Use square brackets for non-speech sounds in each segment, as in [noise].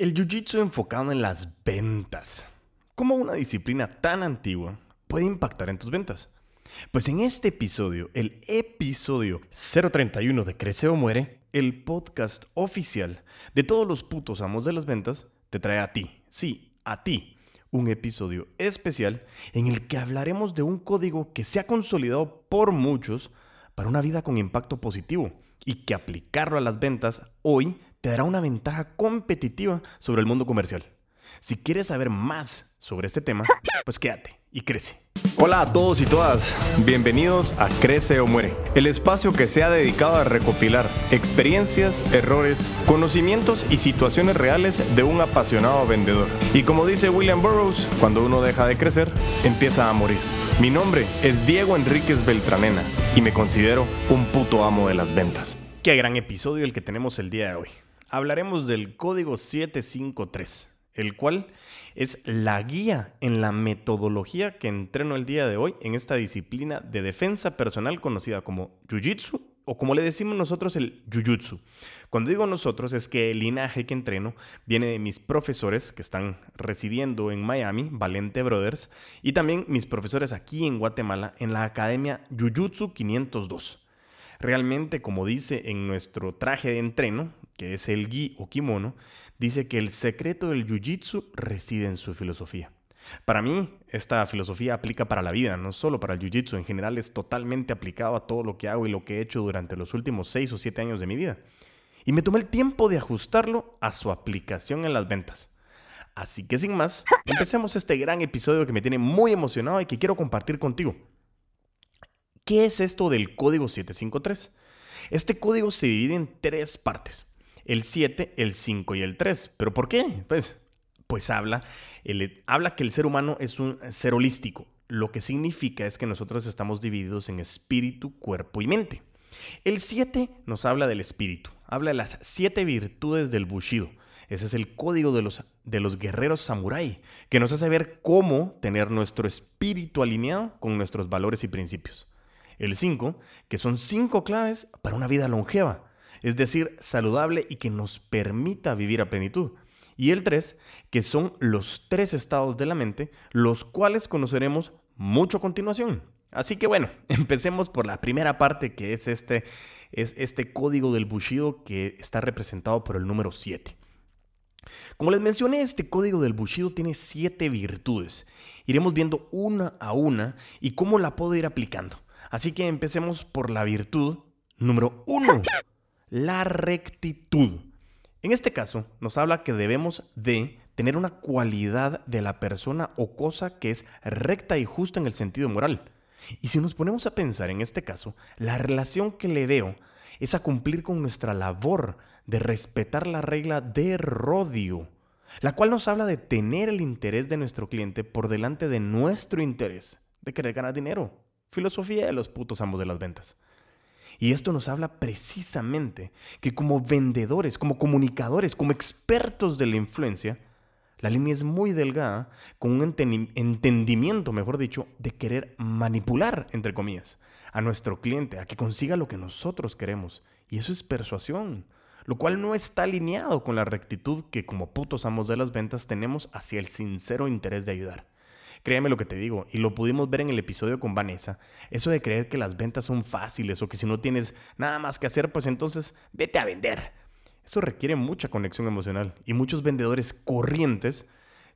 El Jiu-Jitsu enfocado en las ventas. ¿Cómo una disciplina tan antigua puede impactar en tus ventas? Pues en este episodio, el episodio 031 de Crece o Muere, el podcast oficial de todos los putos amos de las ventas, te trae a ti, sí, a ti, un episodio especial en el que hablaremos de un código que se ha consolidado por muchos para una vida con impacto positivo y que aplicarlo a las ventas hoy te dará una ventaja competitiva sobre el mundo comercial. Si quieres saber más sobre este tema, pues quédate y crece. Hola a todos y todas, bienvenidos a Crece o Muere, el espacio que se ha dedicado a recopilar experiencias, errores, conocimientos y situaciones reales de un apasionado vendedor. Y como dice William Burroughs, cuando uno deja de crecer, empieza a morir. Mi nombre es Diego Enríquez Beltranena y me considero un puto amo de las ventas. Qué gran episodio el que tenemos el día de hoy hablaremos del código 753, el cual es la guía en la metodología que entreno el día de hoy en esta disciplina de defensa personal conocida como Jiu-Jitsu o como le decimos nosotros el Jiu-Jitsu. Cuando digo nosotros es que el linaje que entreno viene de mis profesores que están residiendo en Miami, Valente Brothers, y también mis profesores aquí en Guatemala en la Academia Jiu-Jitsu 502. Realmente, como dice en nuestro traje de entreno, que es el gi o kimono, dice que el secreto del jiu-jitsu reside en su filosofía. Para mí, esta filosofía aplica para la vida, no solo para el jiu-jitsu, en general es totalmente aplicado a todo lo que hago y lo que he hecho durante los últimos 6 o 7 años de mi vida. Y me tomé el tiempo de ajustarlo a su aplicación en las ventas. Así que sin más, [laughs] empecemos este gran episodio que me tiene muy emocionado y que quiero compartir contigo. ¿Qué es esto del código 753? Este código se divide en tres partes el 7, el 5 y el 3. ¿Pero por qué? Pues, pues habla, habla que el ser humano es un ser holístico. Lo que significa es que nosotros estamos divididos en espíritu, cuerpo y mente. El 7 nos habla del espíritu, habla de las siete virtudes del Bushido. Ese es el código de los, de los guerreros samurái, que nos hace ver cómo tener nuestro espíritu alineado con nuestros valores y principios. El 5, que son cinco claves para una vida longeva es decir, saludable y que nos permita vivir a plenitud. Y el 3, que son los tres estados de la mente, los cuales conoceremos mucho a continuación. Así que bueno, [laughs] empecemos por la primera parte que es este, es este código del Bushido que está representado por el número 7. Como les mencioné, este código del Bushido tiene siete virtudes. Iremos viendo una a una y cómo la puedo ir aplicando. Así que empecemos por la virtud número 1 la rectitud. En este caso, nos habla que debemos de tener una cualidad de la persona o cosa que es recta y justa en el sentido moral. Y si nos ponemos a pensar en este caso, la relación que le veo es a cumplir con nuestra labor de respetar la regla de rodio, la cual nos habla de tener el interés de nuestro cliente por delante de nuestro interés de querer ganar dinero. Filosofía de los putos ambos de las ventas. Y esto nos habla precisamente que como vendedores, como comunicadores, como expertos de la influencia, la línea es muy delgada con un entendimiento, mejor dicho, de querer manipular, entre comillas, a nuestro cliente, a que consiga lo que nosotros queremos. Y eso es persuasión, lo cual no está alineado con la rectitud que como putos amos de las ventas tenemos hacia el sincero interés de ayudar. Créeme lo que te digo, y lo pudimos ver en el episodio con Vanessa, eso de creer que las ventas son fáciles o que si no tienes nada más que hacer, pues entonces vete a vender. Eso requiere mucha conexión emocional y muchos vendedores corrientes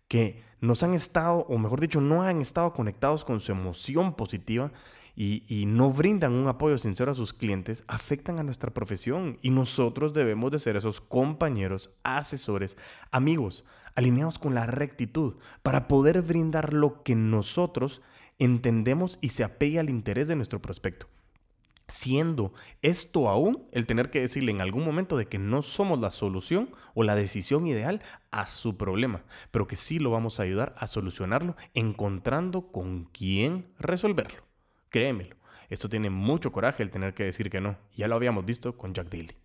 que nos han estado, o mejor dicho, no han estado conectados con su emoción positiva y, no brindan un apoyo sincero a sus clientes, afectan a nuestra profesión y nosotros debemos de ser esos compañeros, asesores, amigos, alineados con la rectitud, para poder brindar lo que nosotros entendemos y se apegue al interés de nuestro prospecto. Siendo esto aún el tener que decirle en algún momento de que no somos la solución o la decisión ideal a su problema, pero que sí lo vamos a ayudar a solucionarlo encontrando con quién resolverlo. Créemelo, esto tiene mucho coraje el tener que decir que no. Ya lo habíamos visto con Jack Daly.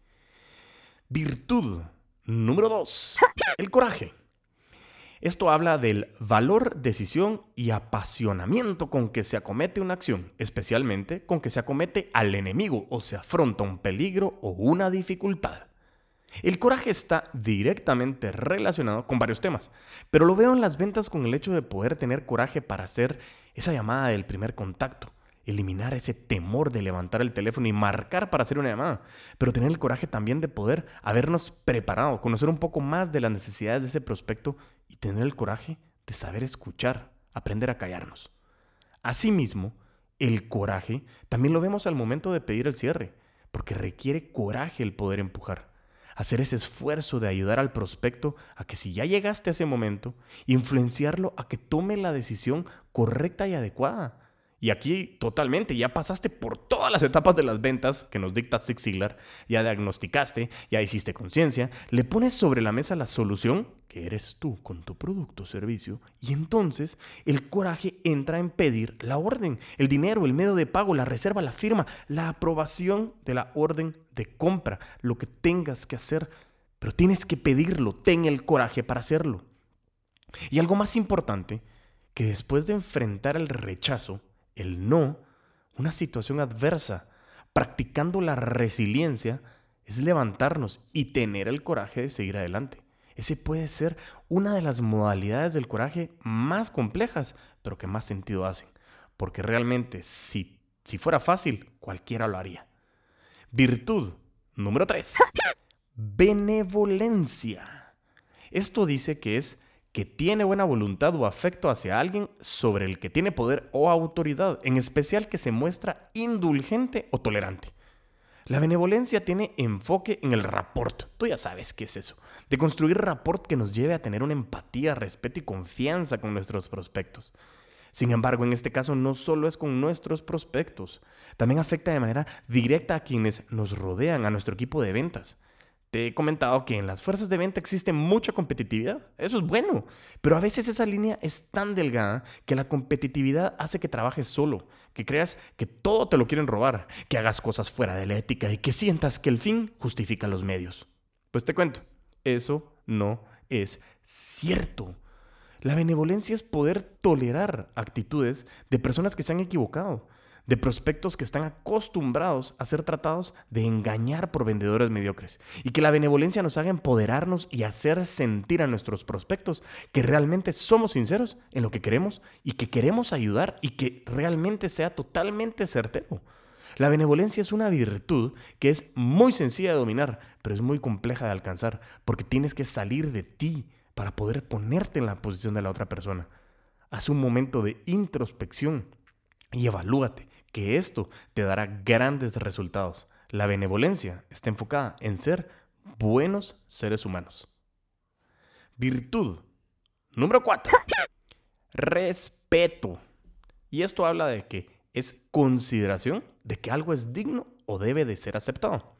Virtud número 2. El coraje. Esto habla del valor, decisión y apasionamiento con que se acomete una acción, especialmente con que se acomete al enemigo o se afronta un peligro o una dificultad. El coraje está directamente relacionado con varios temas, pero lo veo en las ventas con el hecho de poder tener coraje para hacer esa llamada del primer contacto, eliminar ese temor de levantar el teléfono y marcar para hacer una llamada, pero tener el coraje también de poder habernos preparado, conocer un poco más de las necesidades de ese prospecto y tener el coraje de saber escuchar, aprender a callarnos. Asimismo, el coraje también lo vemos al momento de pedir el cierre, porque requiere coraje el poder empujar hacer ese esfuerzo de ayudar al prospecto a que si ya llegaste a ese momento, influenciarlo a que tome la decisión correcta y adecuada. Y aquí totalmente, ya pasaste por todas las etapas de las ventas que nos dicta Zig Ziglar, ya diagnosticaste, ya hiciste conciencia, le pones sobre la mesa la solución, que eres tú con tu producto o servicio, y entonces el coraje entra en pedir la orden, el dinero, el medio de pago, la reserva, la firma, la aprobación de la orden de compra, lo que tengas que hacer, pero tienes que pedirlo, ten el coraje para hacerlo. Y algo más importante, que después de enfrentar el rechazo, el no, una situación adversa, practicando la resiliencia, es levantarnos y tener el coraje de seguir adelante. Ese puede ser una de las modalidades del coraje más complejas, pero que más sentido hacen. Porque realmente, si, si fuera fácil, cualquiera lo haría. Virtud número 3. Benevolencia. Esto dice que es que tiene buena voluntad o afecto hacia alguien sobre el que tiene poder o autoridad, en especial que se muestra indulgente o tolerante. La benevolencia tiene enfoque en el rapport. Tú ya sabes qué es eso. De construir rapport que nos lleve a tener una empatía, respeto y confianza con nuestros prospectos. Sin embargo, en este caso no solo es con nuestros prospectos, también afecta de manera directa a quienes nos rodean, a nuestro equipo de ventas. Te he comentado que en las fuerzas de venta existe mucha competitividad. Eso es bueno. Pero a veces esa línea es tan delgada que la competitividad hace que trabajes solo, que creas que todo te lo quieren robar, que hagas cosas fuera de la ética y que sientas que el fin justifica los medios. Pues te cuento, eso no es cierto. La benevolencia es poder tolerar actitudes de personas que se han equivocado de prospectos que están acostumbrados a ser tratados de engañar por vendedores mediocres y que la benevolencia nos haga empoderarnos y hacer sentir a nuestros prospectos que realmente somos sinceros en lo que queremos y que queremos ayudar y que realmente sea totalmente certero. La benevolencia es una virtud que es muy sencilla de dominar, pero es muy compleja de alcanzar, porque tienes que salir de ti para poder ponerte en la posición de la otra persona. Haz un momento de introspección y evalúate que esto te dará grandes resultados. La benevolencia está enfocada en ser buenos seres humanos. Virtud. Número 4. Respeto. Y esto habla de que es consideración de que algo es digno o debe de ser aceptado.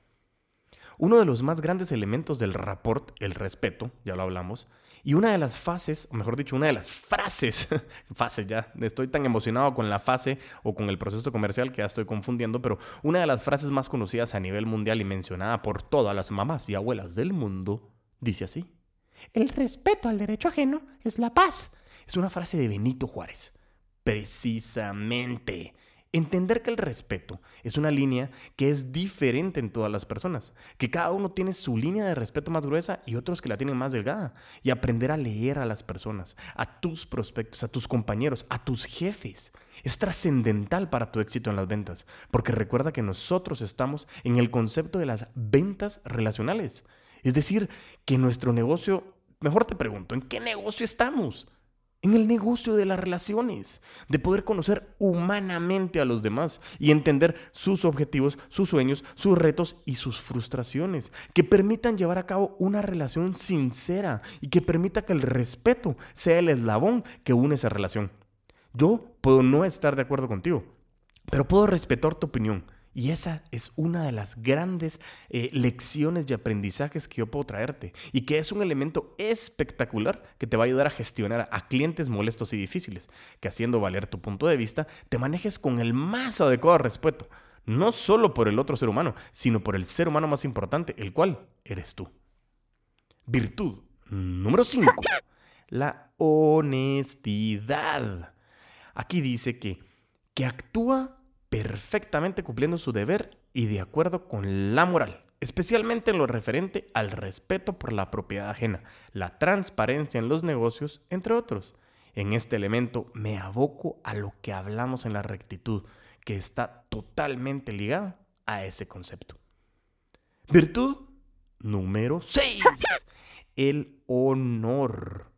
Uno de los más grandes elementos del rapport, el respeto, ya lo hablamos, y una de las fases, o mejor dicho, una de las frases, [laughs] fase ya, estoy tan emocionado con la fase o con el proceso comercial que ya estoy confundiendo, pero una de las frases más conocidas a nivel mundial y mencionada por todas las mamás y abuelas del mundo, dice así. El respeto al derecho ajeno es la paz. Es una frase de Benito Juárez. Precisamente. Entender que el respeto es una línea que es diferente en todas las personas, que cada uno tiene su línea de respeto más gruesa y otros que la tienen más delgada, y aprender a leer a las personas, a tus prospectos, a tus compañeros, a tus jefes. Es trascendental para tu éxito en las ventas, porque recuerda que nosotros estamos en el concepto de las ventas relacionales. Es decir, que nuestro negocio, mejor te pregunto, ¿en qué negocio estamos? En el negocio de las relaciones, de poder conocer humanamente a los demás y entender sus objetivos, sus sueños, sus retos y sus frustraciones, que permitan llevar a cabo una relación sincera y que permita que el respeto sea el eslabón que une esa relación. Yo puedo no estar de acuerdo contigo, pero puedo respetar tu opinión y esa es una de las grandes eh, lecciones y aprendizajes que yo puedo traerte y que es un elemento espectacular que te va a ayudar a gestionar a clientes molestos y difíciles, que haciendo valer tu punto de vista, te manejes con el más adecuado respeto, no solo por el otro ser humano, sino por el ser humano más importante, el cual eres tú. Virtud número 5. La honestidad. Aquí dice que, que actúa perfectamente cumpliendo su deber y de acuerdo con la moral. especialmente en lo referente al respeto por la propiedad ajena, la transparencia en los negocios, entre otros. En este elemento me aboco a lo que hablamos en la rectitud, que está totalmente ligado a ese concepto. Virtud número 6. El honor.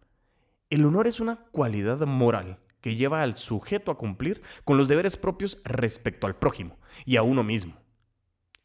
El honor es una cualidad moral que lleva al sujeto a cumplir con los deberes propios respecto al prójimo y a uno mismo.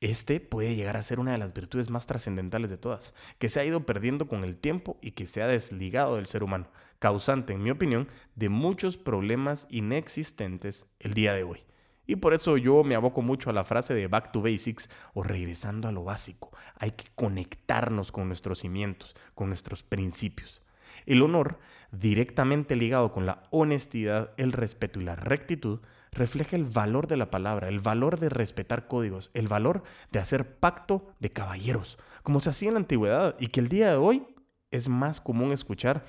Este puede llegar a ser una de las virtudes más trascendentales de todas, que se ha ido perdiendo con el tiempo y que se ha desligado del ser humano, causante, en mi opinión, de muchos problemas inexistentes el día de hoy. Y por eso yo me aboco mucho a la frase de back to basics o regresando a lo básico. Hay que conectarnos con nuestros cimientos, con nuestros principios. El honor, directamente ligado con la honestidad, el respeto y la rectitud, refleja el valor de la palabra, el valor de respetar códigos, el valor de hacer pacto de caballeros, como se hacía en la antigüedad y que el día de hoy es más común escuchar,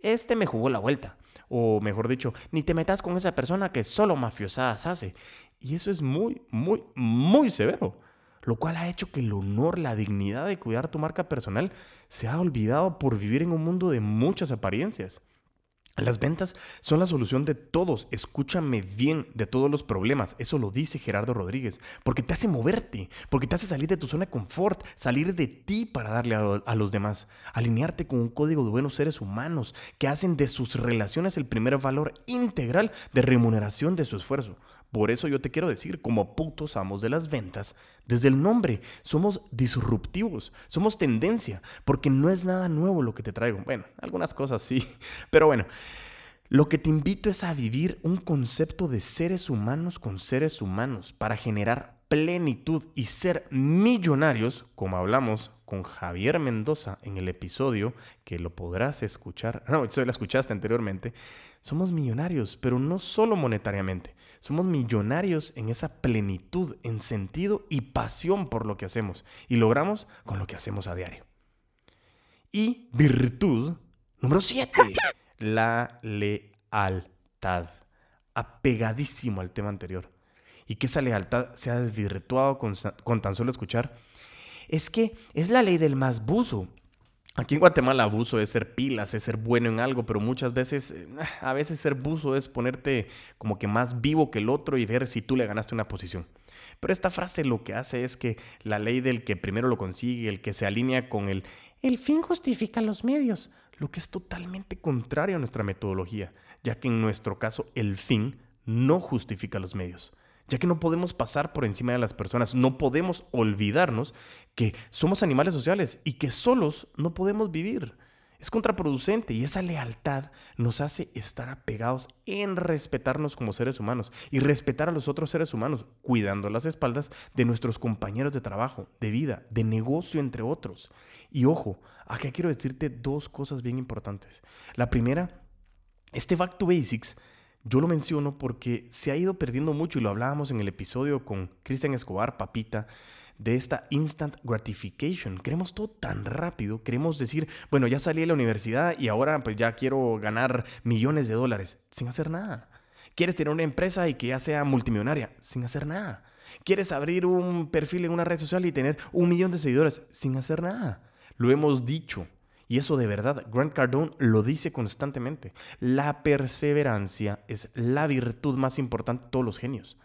este me jugó la vuelta, o mejor dicho, ni te metas con esa persona que solo mafiosadas hace. Y eso es muy, muy, muy severo lo cual ha hecho que el honor, la dignidad de cuidar tu marca personal se ha olvidado por vivir en un mundo de muchas apariencias. Las ventas son la solución de todos, escúchame bien, de todos los problemas. Eso lo dice Gerardo Rodríguez, porque te hace moverte, porque te hace salir de tu zona de confort, salir de ti para darle a, a, los demás, alinearte con un código de buenos seres humanos que hacen de sus relaciones el primer valor integral de remuneración de su esfuerzo. Por eso yo te quiero decir, como putos amos de las ventas, desde el nombre, somos disruptivos, somos tendencia, porque no es nada nuevo lo que te traigo. Bueno, algunas cosas sí, [laughs] pero bueno, lo que te invito es a vivir un concepto de seres humanos con seres humanos para generar plenitud y ser millonarios, como hablamos con Javier Mendoza en el episodio, que lo podrás escuchar, [laughs] no, eso lo escuchaste anteriormente, somos millonarios, pero no solo monetariamente, somos millonarios en esa plenitud, en sentido y pasión por lo que hacemos, y logramos con lo que hacemos a diario. Y virtud número 7, la lealtad, apegadísimo al tema anterior y que esa lealtad se ha desvirtuado con, tan solo escuchar, es que es la ley del más buzo. Aquí en Guatemala buzo es ser pilas, es ser bueno en algo, pero muchas veces, eh, a veces ser buzo es ponerte como que más vivo que el otro y ver si tú le ganaste una posición. Pero esta frase lo que hace es que la ley del que primero lo consigue, el que se alinea con el el fin justifica los medios, lo que es totalmente contrario a nuestra metodología, ya que en nuestro caso el fin no justifica los medios ya que no podemos pasar por encima de las personas, no podemos olvidarnos que somos animales sociales y que solos no podemos vivir. Es contraproducente y esa lealtad nos hace estar apegados en respetarnos como seres humanos y respetar a los otros seres humanos, cuidando las espaldas de nuestros compañeros de trabajo, de vida, de negocio, entre otros. Y ojo, acá quiero decirte dos cosas bien importantes. La primera, este Back to Basics yo lo menciono porque se ha ido perdiendo mucho y lo hablábamos en el episodio con Cristian Escobar, Papita, de esta instant gratification. Queremos todo tan rápido, queremos decir, bueno, ya salí de la universidad y ahora pues ya quiero ganar millones de dólares sin hacer nada. Quieres tener una empresa y que ya sea multimillonaria sin hacer nada. Quieres abrir un perfil en una red social y tener un millón de seguidores sin hacer nada. Lo hemos dicho, y eso de verdad, Grant Cardone lo dice constantemente. La perseverancia es la virtud más importante de todos los genios.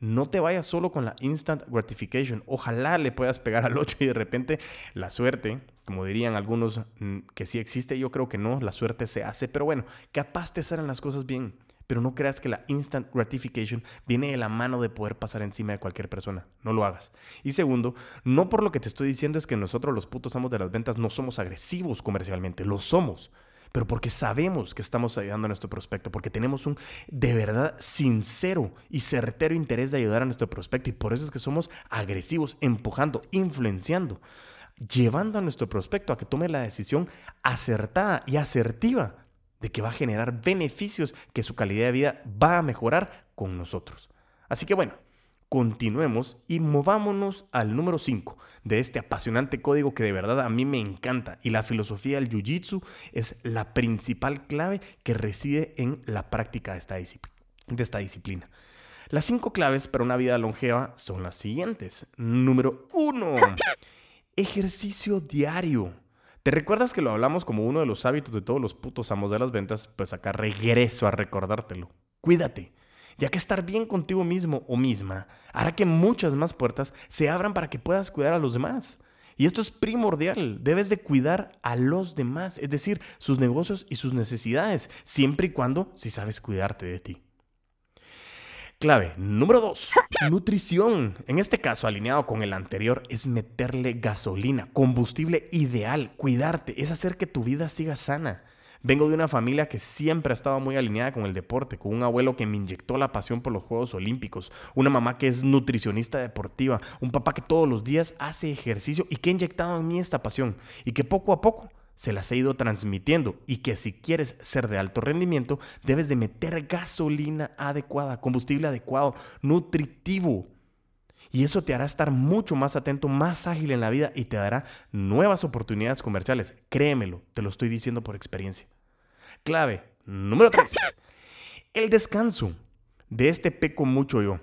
No te vayas solo con la instant gratification. Ojalá le puedas pegar al 8 y de repente la suerte, como dirían algunos mm, que sí existe, yo creo que no, la suerte se hace, pero bueno, capaz te salen las cosas bien. Pero no creas que la instant gratification viene de la mano de poder pasar encima de cualquier persona. No lo hagas. Y segundo, no por lo que te estoy diciendo es que nosotros los putos amos de las ventas no somos agresivos comercialmente. Lo somos. Pero porque sabemos que estamos ayudando a nuestro prospecto, porque tenemos un de verdad sincero y certero interés de ayudar a nuestro prospecto. Y por eso es que somos agresivos, empujando, influenciando llevando a nuestro prospecto a que tome la decisión acertada y asertiva de que va a generar beneficios, que su calidad de vida va a mejorar con nosotros. Así que bueno, continuemos y movámonos al número 5 de este apasionante código que de verdad a mí me encanta y la filosofía del Jiu-Jitsu es la principal clave que reside en la práctica de esta, de esta disciplina. Las cinco claves para una vida longeva son las siguientes. Número 1. Ejercicio diario. ¿Te recuerdas que lo hablamos como uno de los hábitos de todos los putos amos de las ventas? Pues acá regreso a recordártelo. Cuídate, ya que estar bien contigo mismo o misma hará que muchas más puertas se abran para que puedas cuidar a los demás. Y esto es primordial. Debes de cuidar a los demás, es decir, sus negocios y sus necesidades, siempre y cuando si sabes cuidarte de ti. Clave número 2. Nutrición. En este caso, alineado con el anterior, es meterle gasolina, combustible ideal, cuidarte, es hacer que tu vida siga sana. Vengo de una familia que siempre ha estado muy alineada con el deporte, con un abuelo que me inyectó la pasión por los Juegos Olímpicos, una mamá que es nutricionista deportiva, un papá que todos los días hace ejercicio y que ha inyectado en mí esta pasión y que poco a poco se las he ido transmitiendo y que si quieres ser de alto rendimiento debes de meter gasolina adecuada, combustible adecuado, nutritivo. Y eso te hará estar mucho más atento, más ágil en la vida y te dará nuevas oportunidades comerciales. Créemelo, te lo estoy diciendo por experiencia. Clave número 3. El descanso. De este peco mucho yo.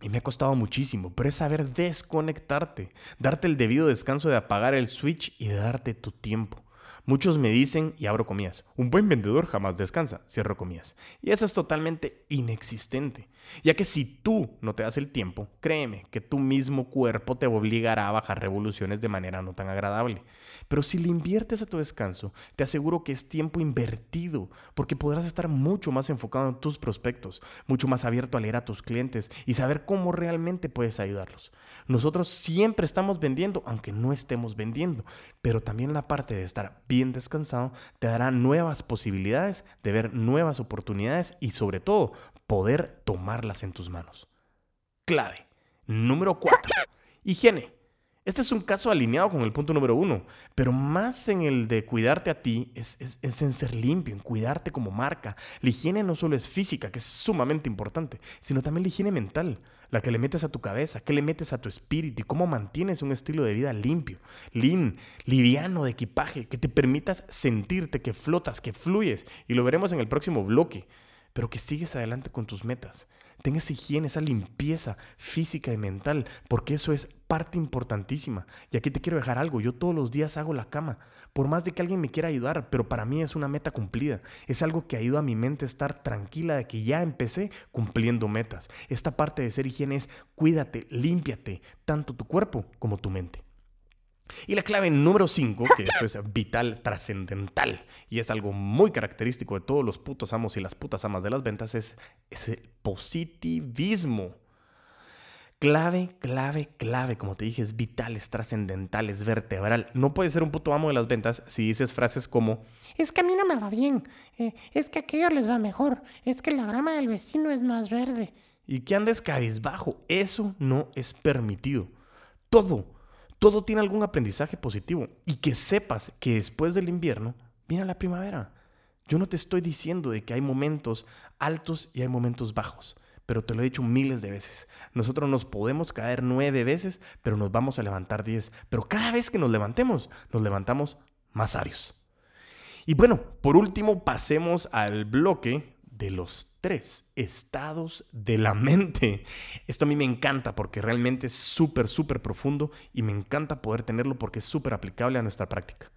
Y me ha costado muchísimo, pero es saber desconectarte, darte el debido descanso de apagar el switch y de darte tu tiempo. Muchos me dicen, y abro comillas, un buen vendedor jamás descansa, cierro comillas. Y eso es totalmente inexistente, ya que si tú no te das el tiempo, créeme que tu mismo cuerpo te obligará a bajar revoluciones de manera no tan agradable. Pero si le inviertes a tu descanso, te aseguro que es tiempo invertido, porque podrás estar mucho más enfocado en tus prospectos, mucho más abierto a leer a tus clientes y saber cómo realmente puedes ayudarlos. Nosotros siempre estamos vendiendo, aunque no estemos vendiendo, pero también la parte de estar bien bien descansado te dará nuevas posibilidades de ver nuevas oportunidades y sobre todo poder tomarlas en tus manos. Clave. Número 4. Higiene. Este es un caso alineado con el punto número uno, pero más en el de cuidarte a ti es, en ser limpio, en cuidarte como marca. La higiene no solo es física, que es sumamente importante, sino también la higiene mental, la que le metes a tu cabeza, que le metes a tu espíritu y cómo mantienes un estilo de vida limpio, lean, liviano de equipaje, que te permitas sentirte que flotas, que fluyes. Y lo veremos en el próximo bloque, pero que sigues adelante con tus metas. Ten esa higiene, esa limpieza física y mental, porque eso es parte importantísima. Y aquí te quiero dejar algo, yo todos los días hago la cama, por más de que alguien me quiera ayudar, pero para mí es una meta cumplida. Es algo que ayuda a mi mente a estar tranquila de que ya empecé cumpliendo metas. Esta parte de ser higiene es cuídate, límpiate, tanto tu cuerpo como tu mente. Y la clave número 5, [laughs] que esto es vital, trascendental, y es algo muy característico de todos los putos amos y las putas amas de las ventas, es, ese positivismo. Clave, clave, clave, como te dije, es vital, es trascendental, es vertebral. No puedes ser un puto amo de las ventas si dices frases como, es que a mí no me va bien, eh, es que a aquellos les va mejor, es que la grama del vecino es más verde. Y que andes cabizbajo, eso no es permitido. Todo, todo tiene algún aprendizaje positivo y que sepas que después del invierno viene la primavera. Yo no te estoy diciendo de que hay momentos altos y hay momentos bajos, pero te lo he dicho miles de veces. Nosotros nos podemos caer nueve veces, pero nos vamos a levantar diez. Pero cada vez que nos levantemos, nos levantamos más sabios. Y bueno, por último, pasemos al bloque de los tres estados de la mente. Esto a mí me encanta porque realmente es súper, súper profundo y me encanta poder tenerlo porque es súper aplicable a nuestra práctica.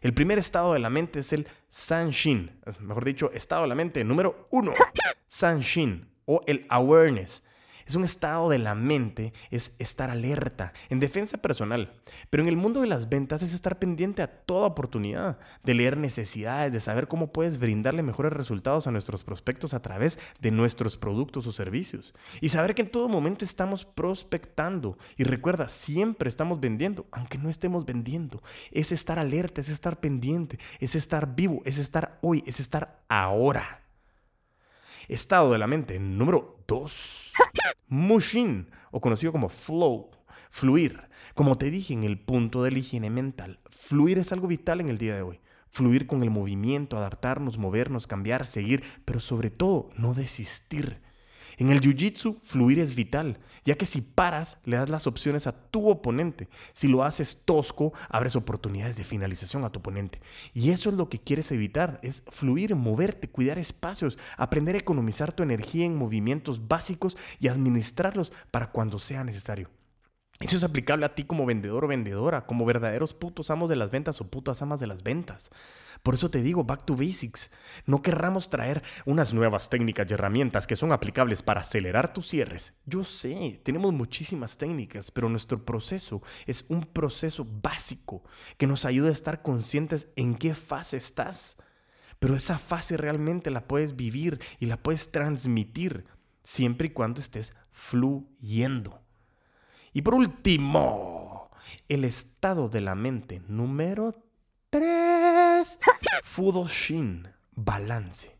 El primer estado de la mente es el Sanshin, mejor dicho, estado de la mente número uno, [coughs] Sanshin o el awareness. Es un estado de la mente, es estar alerta, en defensa personal. Pero en el mundo de las ventas es estar pendiente a toda oportunidad, de leer necesidades, de saber cómo puedes brindarle mejores resultados a nuestros prospectos a través de nuestros productos o servicios. Y saber que en todo momento estamos prospectando. Y recuerda, siempre estamos vendiendo, aunque no estemos vendiendo. Es estar alerta, es estar pendiente, es estar vivo, es estar hoy, es estar ahora. Estado de la mente número 2. Mushin, o conocido como flow, fluir. Como te dije en el punto de la higiene mental, fluir es algo vital en el día de hoy. Fluir con el movimiento, adaptarnos, movernos, cambiar, seguir, pero sobre todo no desistir. En el jiu-jitsu, fluir es vital, ya que si paras, le das las opciones a tu oponente. Si lo haces tosco, abres oportunidades de finalización a tu oponente. Y eso es lo que quieres evitar, es fluir, moverte, cuidar espacios, aprender a economizar tu energía en movimientos básicos y administrarlos para cuando sea necesario. Eso es aplicable a ti como vendedor o vendedora, como verdaderos putos amos de las ventas o putas amas de las ventas. Por eso te digo, back to basics. No querramos traer unas nuevas técnicas y herramientas que son aplicables para acelerar tus cierres. Yo sé, tenemos muchísimas técnicas, pero nuestro proceso es un proceso básico que nos ayuda a estar conscientes en qué fase estás. Pero esa fase realmente la puedes vivir y la puedes transmitir siempre y cuando estés fluyendo. Y por último, el estado de la mente número 3. Fudoshin, balance.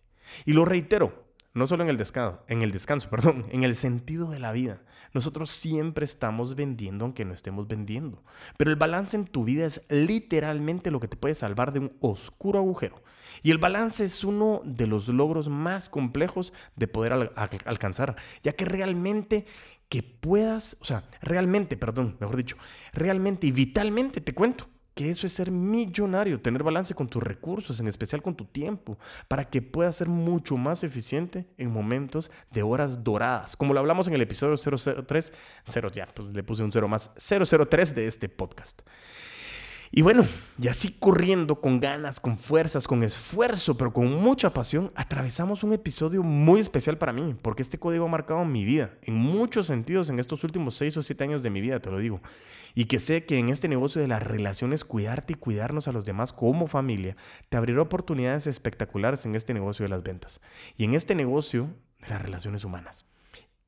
Y lo reitero, no solo en el descanso, en el descanso, [laughs] perdón, en el sentido de la vida. Nosotros siempre estamos vendiendo aunque no estemos vendiendo. Pero el balance en tu vida es literalmente lo que te puede salvar de un oscuro agujero. Y el balance es uno de los logros más complejos de poder alcanzar, ya que realmente que puedas, o sea, realmente, perdón, mejor dicho, realmente y vitalmente te cuento que eso es ser millonario, tener balance con tus recursos, en especial con tu tiempo, para que puedas ser mucho más eficiente en momentos de horas doradas, como lo hablamos en el episodio 003, 0 ya, pues le puse un 0 más, 003 de este podcast. Y bueno, y así corriendo con ganas, con fuerzas, con esfuerzo, pero con mucha pasión, atravesamos un episodio muy especial para mí, porque este código ha marcado mi vida, en muchos sentidos, en estos últimos seis o siete años de mi vida, te lo digo. Y que sé que en este negocio de las relaciones, cuidarte y cuidarnos a los demás como familia, te abrirá oportunidades espectaculares en este negocio de las ventas. Y en este negocio de las relaciones humanas.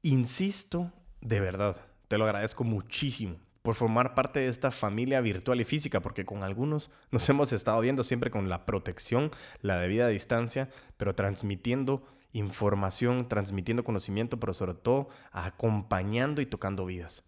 Insisto, de verdad, te lo agradezco muchísimo por formar parte de esta familia virtual y física, porque con algunos [laughs] nos hemos estado viendo siempre con la protección, la debida distancia, pero transmitiendo información, transmitiendo conocimiento, pero sobre todo acompañando y tocando vidas.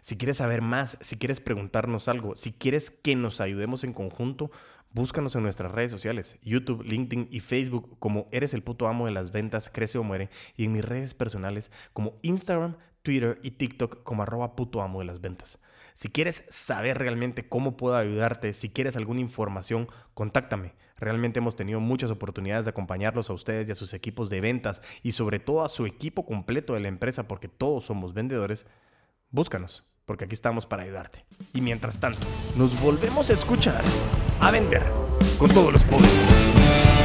Si quieres saber más, si quieres preguntarnos algo, si quieres que nos ayudemos en conjunto, búscanos en nuestras redes sociales, YouTube, LinkedIn y Facebook como Eres el puto amo de las ventas, crece o muere, y en mis redes personales como Instagram, Twitter y TikTok como arroba puto amo de las ventas. Si quieres saber realmente cómo puedo ayudarte, si quieres alguna información, contáctame. Realmente hemos tenido muchas oportunidades de acompañarlos a ustedes y a sus equipos de ventas y sobre todo a su equipo completo de la empresa porque todos somos vendedores. Búscanos, porque aquí estamos para ayudarte. Y mientras tanto, nos volvemos a escuchar, a vender con todos los poderes.